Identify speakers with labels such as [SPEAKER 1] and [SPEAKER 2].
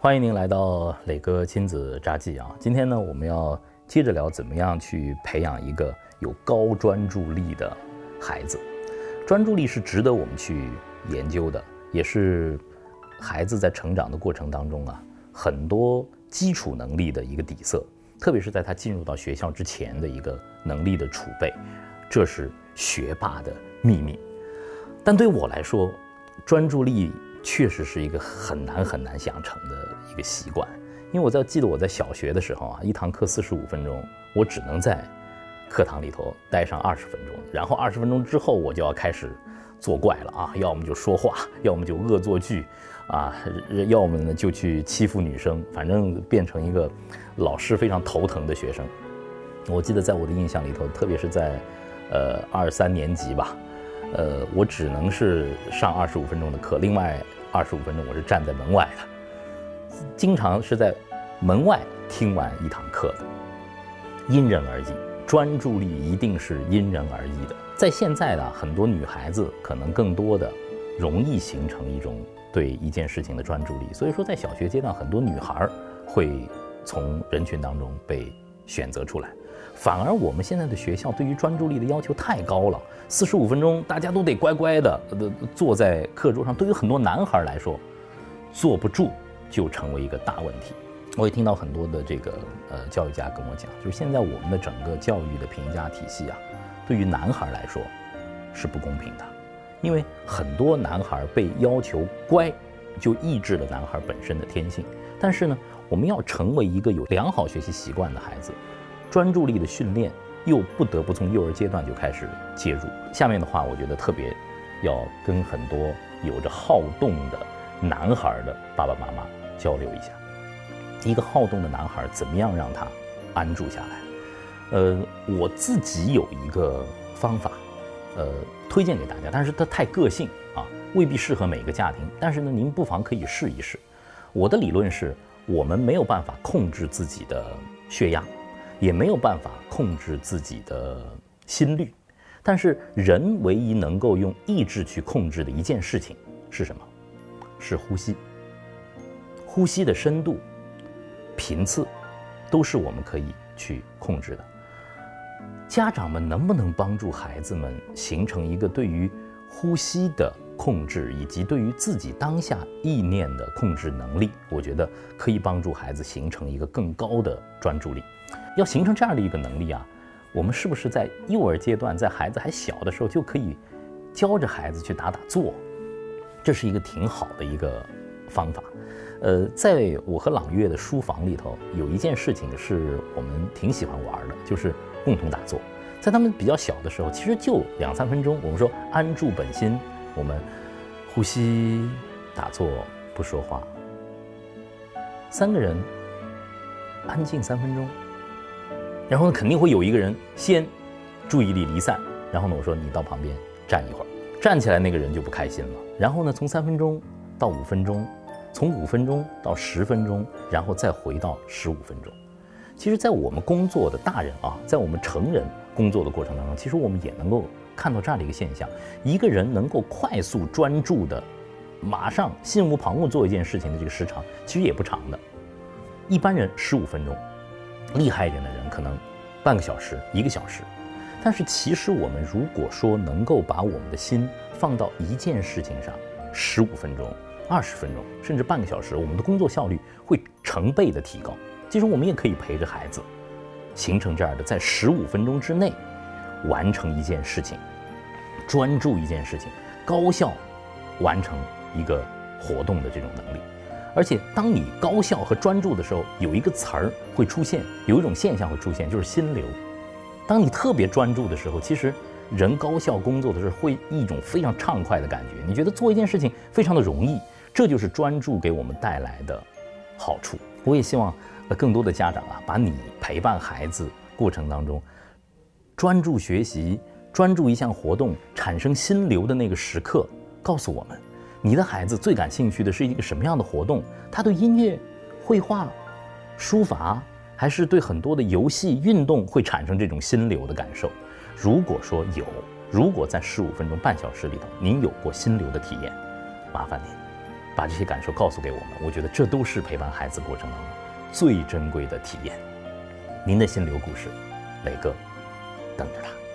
[SPEAKER 1] 欢迎您来到磊哥亲子札记啊！今天呢，我们要接着聊怎么样去培养一个有高专注力的孩子。专注力是值得我们去研究的，也是孩子在成长的过程当中啊，很多基础能力的一个底色，特别是在他进入到学校之前的一个能力的储备，这是学霸的秘密。但对我来说，专注力。确实是一个很难很难养成的一个习惯，因为我在记得我在小学的时候啊，一堂课四十五分钟，我只能在课堂里头待上二十分钟，然后二十分钟之后我就要开始作怪了啊，要么就说话，要么就恶作剧，啊，要么呢就去欺负女生，反正变成一个老师非常头疼的学生。我记得在我的印象里头，特别是在呃二三年级吧。呃，我只能是上二十五分钟的课，另外二十五分钟我是站在门外的，经常是在门外听完一堂课的，因人而异，专注力一定是因人而异的。在现在呢很多女孩子可能更多的容易形成一种对一件事情的专注力，所以说在小学阶段，很多女孩会从人群当中被选择出来。反而我们现在的学校对于专注力的要求太高了，四十五分钟大家都得乖乖的坐在课桌上。对于很多男孩来说，坐不住就成为一个大问题。我也听到很多的这个呃教育家跟我讲，就是现在我们的整个教育的评价体系啊，对于男孩来说是不公平的，因为很多男孩被要求乖，就抑制了男孩本身的天性。但是呢，我们要成为一个有良好学习习惯的孩子。专注力的训练又不得不从幼儿阶段就开始介入。下面的话，我觉得特别要跟很多有着好动的男孩的爸爸妈妈交流一下。一个好动的男孩怎么样让他安住下来？呃，我自己有一个方法，呃，推荐给大家，但是它太个性啊，未必适合每个家庭。但是呢，您不妨可以试一试。我的理论是，我们没有办法控制自己的血压。也没有办法控制自己的心率，但是人唯一能够用意志去控制的一件事情是什么？是呼吸。呼吸的深度、频次，都是我们可以去控制的。家长们能不能帮助孩子们形成一个对于呼吸的控制，以及对于自己当下意念的控制能力？我觉得可以帮助孩子形成一个更高的专注力。要形成这样的一个能力啊，我们是不是在幼儿阶段，在孩子还小的时候就可以教着孩子去打打坐？这是一个挺好的一个方法。呃，在我和朗月的书房里头，有一件事情是我们挺喜欢玩的，就是共同打坐。在他们比较小的时候，其实就两三分钟，我们说安住本心，我们呼吸、打坐、不说话，三个人安静三分钟。然后呢，肯定会有一个人先注意力离散，然后呢，我说你到旁边站一会儿，站起来那个人就不开心了。然后呢，从三分钟到五分钟，从五分钟到十分钟，然后再回到十五分钟。其实，在我们工作的大人啊，在我们成人工作的过程当中，其实我们也能够看到这样的一个现象：一个人能够快速专注的，马上心无旁骛做一件事情的这个时长，其实也不长的。一般人十五分钟。厉害一点的人可能半个小时、一个小时，但是其实我们如果说能够把我们的心放到一件事情上，十五分钟、二十分钟，甚至半个小时，我们的工作效率会成倍的提高。其实我们也可以陪着孩子，形成这样的在十五分钟之内完成一件事情，专注一件事情，高效完成一个活动的这种能力。而且，当你高效和专注的时候，有一个词儿会出现，有一种现象会出现，就是心流。当你特别专注的时候，其实人高效工作的时候，会一种非常畅快的感觉。你觉得做一件事情非常的容易，这就是专注给我们带来的好处。我也希望，那，更多的家长啊，把你陪伴孩子过程当中，专注学习、专注一项活动产生心流的那个时刻，告诉我们。你的孩子最感兴趣的是一个什么样的活动？他对音乐、绘画、书法，还是对很多的游戏、运动会产生这种心流的感受？如果说有，如果在十五分钟、半小时里头您有过心流的体验，麻烦您把这些感受告诉给我们，我觉得这都是陪伴孩子过程当中最珍贵的体验。您的心流故事，磊哥等着他。